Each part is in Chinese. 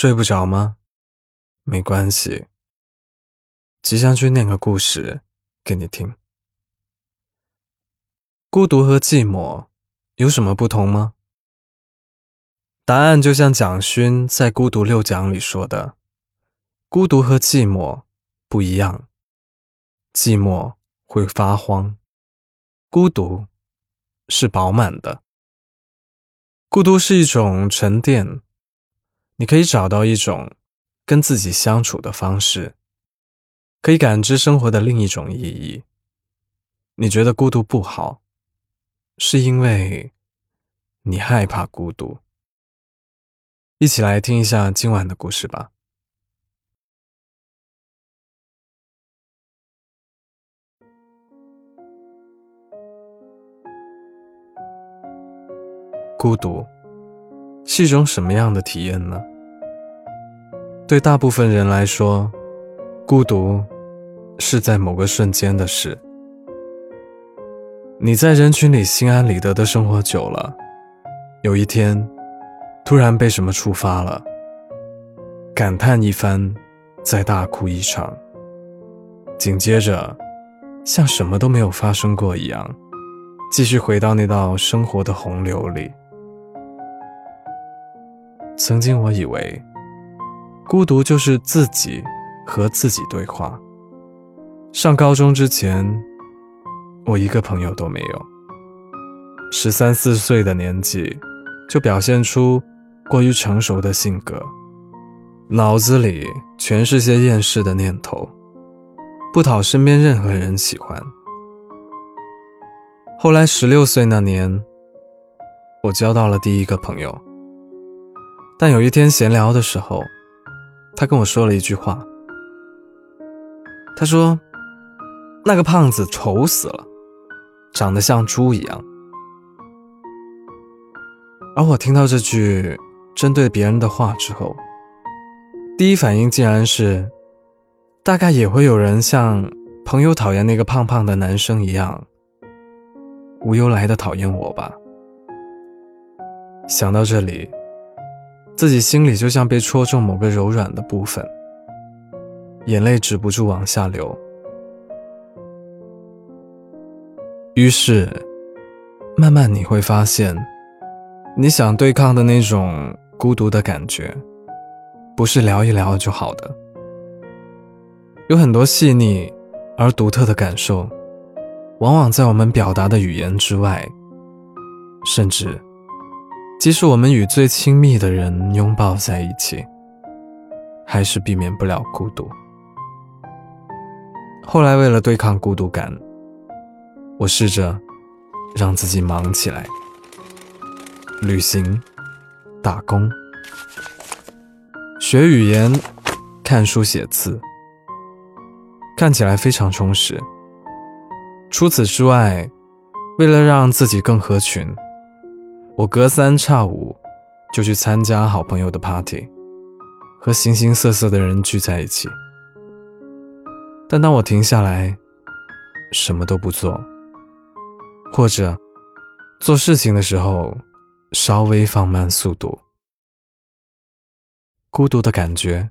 睡不着吗？没关系，吉祥君念个故事给你听。孤独和寂寞有什么不同吗？答案就像蒋勋在《孤独六讲》里说的：“孤独和寂寞不一样，寂寞会发慌，孤独是饱满的。孤独是一种沉淀，你可以找到一种跟自己相处的方式，可以感知生活的另一种意义。你觉得孤独不好，是因为你害怕孤独。”一起来听一下今晚的故事吧。孤独是一种什么样的体验呢？对大部分人来说，孤独是在某个瞬间的事。你在人群里心安理得的生活久了，有一天。突然被什么触发了，感叹一番，再大哭一场。紧接着，像什么都没有发生过一样，继续回到那道生活的洪流里。曾经我以为，孤独就是自己和自己对话。上高中之前，我一个朋友都没有。十三四岁的年纪，就表现出。过于成熟的性格，脑子里全是些厌世的念头，不讨身边任何人喜欢。后来十六岁那年，我交到了第一个朋友。但有一天闲聊的时候，他跟我说了一句话。他说：“那个胖子丑死了，长得像猪一样。”而我听到这句。针对别人的话之后，第一反应竟然是，大概也会有人像朋友讨厌那个胖胖的男生一样，无忧来的讨厌我吧。想到这里，自己心里就像被戳中某个柔软的部分，眼泪止不住往下流。于是，慢慢你会发现，你想对抗的那种。孤独的感觉，不是聊一聊就好的。有很多细腻而独特的感受，往往在我们表达的语言之外。甚至，即使我们与最亲密的人拥抱在一起，还是避免不了孤独。后来，为了对抗孤独感，我试着让自己忙起来，旅行。打工、学语言、看书写字，看起来非常充实。除此之外，为了让自己更合群，我隔三差五就去参加好朋友的 party，和形形色色的人聚在一起。但当我停下来，什么都不做，或者做事情的时候，稍微放慢速度，孤独的感觉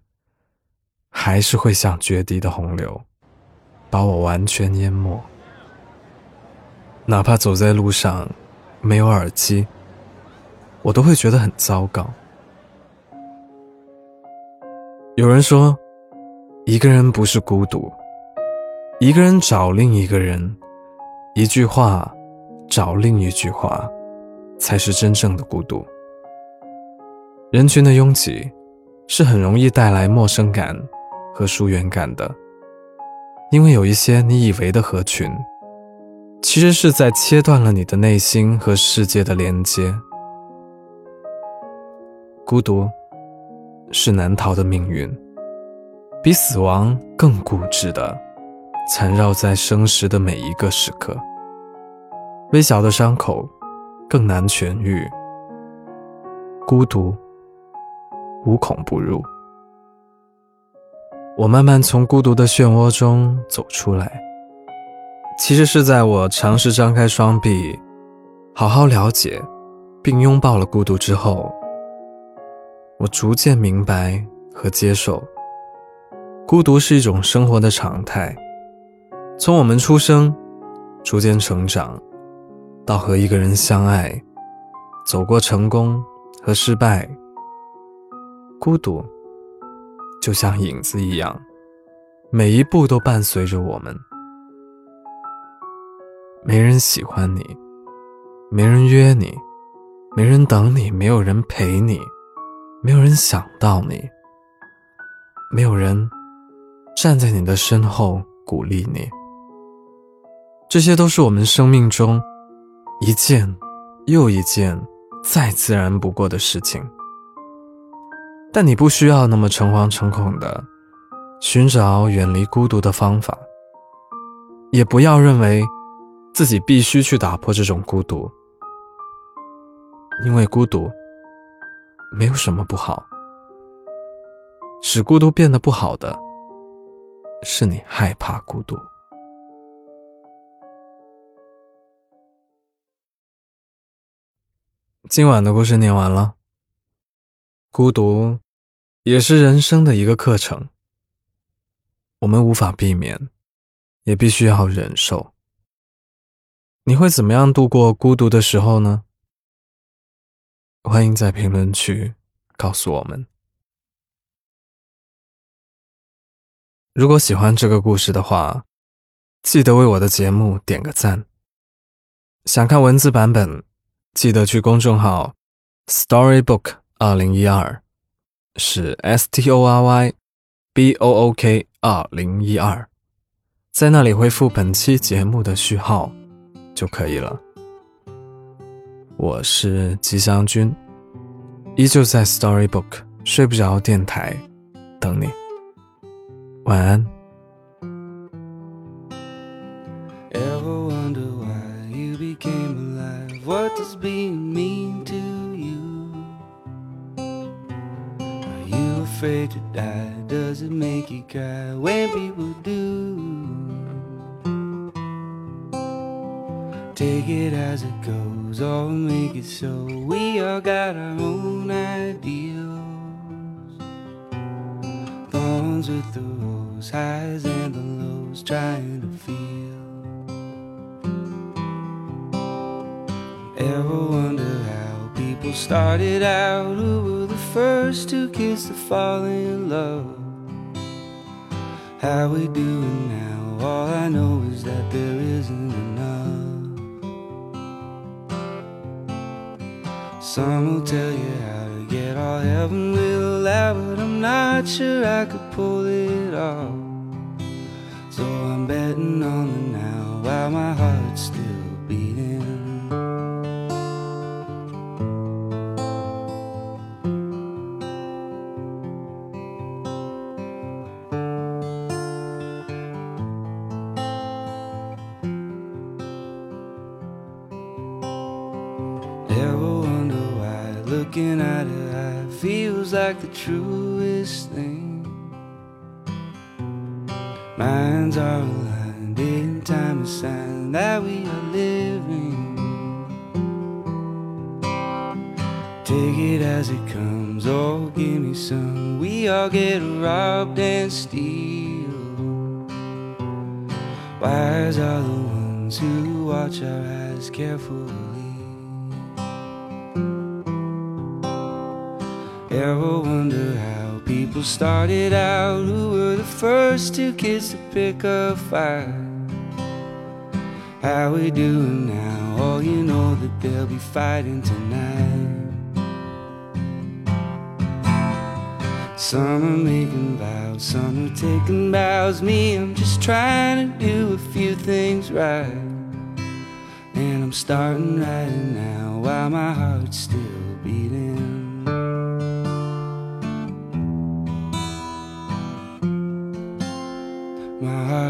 还是会像决堤的洪流，把我完全淹没。哪怕走在路上没有耳机，我都会觉得很糟糕。有人说，一个人不是孤独，一个人找另一个人，一句话找另一句话。才是真正的孤独。人群的拥挤是很容易带来陌生感和疏远感的，因为有一些你以为的合群，其实是在切断了你的内心和世界的连接。孤独是难逃的命运，比死亡更固执的缠绕在生时的每一个时刻。微小的伤口。更难痊愈，孤独无孔不入。我慢慢从孤独的漩涡中走出来，其实是在我尝试张开双臂，好好了解并拥抱了孤独之后，我逐渐明白和接受，孤独是一种生活的常态。从我们出生，逐渐成长，到和一个人相爱，走过成功和失败，孤独就像影子一样，每一步都伴随着我们。没人喜欢你，没人约你，没人等你，没有人陪你，没有人想到你，没有人站在你的身后鼓励你。这些都是我们生命中一件又一件再自然不过的事情。但你不需要那么诚惶诚恐的寻找远离孤独的方法，也不要认为。自己必须去打破这种孤独，因为孤独没有什么不好。使孤独变得不好的，是你害怕孤独。今晚的故事念完了。孤独也是人生的一个课程，我们无法避免，也必须要忍受。你会怎么样度过孤独的时候呢？欢迎在评论区告诉我们。如果喜欢这个故事的话，记得为我的节目点个赞。想看文字版本，记得去公众号 Storybook 二零一二，是 S T O R Y B O O K 二零一二，在那里回复本期节目的序号。就可以了。我是吉祥君，依旧在 Storybook 睡不着电台等你。晚安。Take it as it goes, or make it so. We all got our own ideals. Thorns with the rose, highs and the lows, trying to feel. Ever wonder how people started out? Who were the first two kids to fall in love? How we doing now? All I know is that there isn't enough. Some will tell you how to get all heaven will allow, but I'm not sure I could pull it off. So I'm betting on the now while my heart's still beating. Ever Looking at her eye feels like the truest thing. Minds are aligned in time, a sign that we are living. Take it as it comes, oh, give me some. We all get robbed and steal. Wise are the ones who watch our eyes carefully. Ever wonder how people started out? Who were the first two kids to pick a fight? How we doing now? Oh, you know that they'll be fighting tonight. Some are making vows, some are taking bows. Me, I'm just trying to do a few things right. And I'm starting right now while my heart's still beating.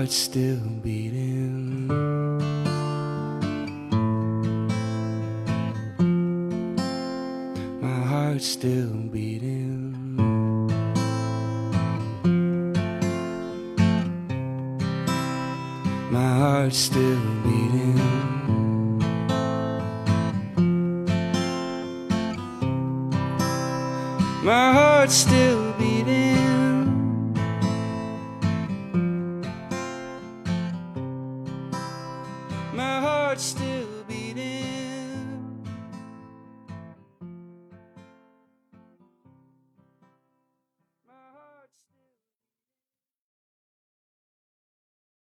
Heart's still beating. My heart's still beating. My heart's still beating. My heart's still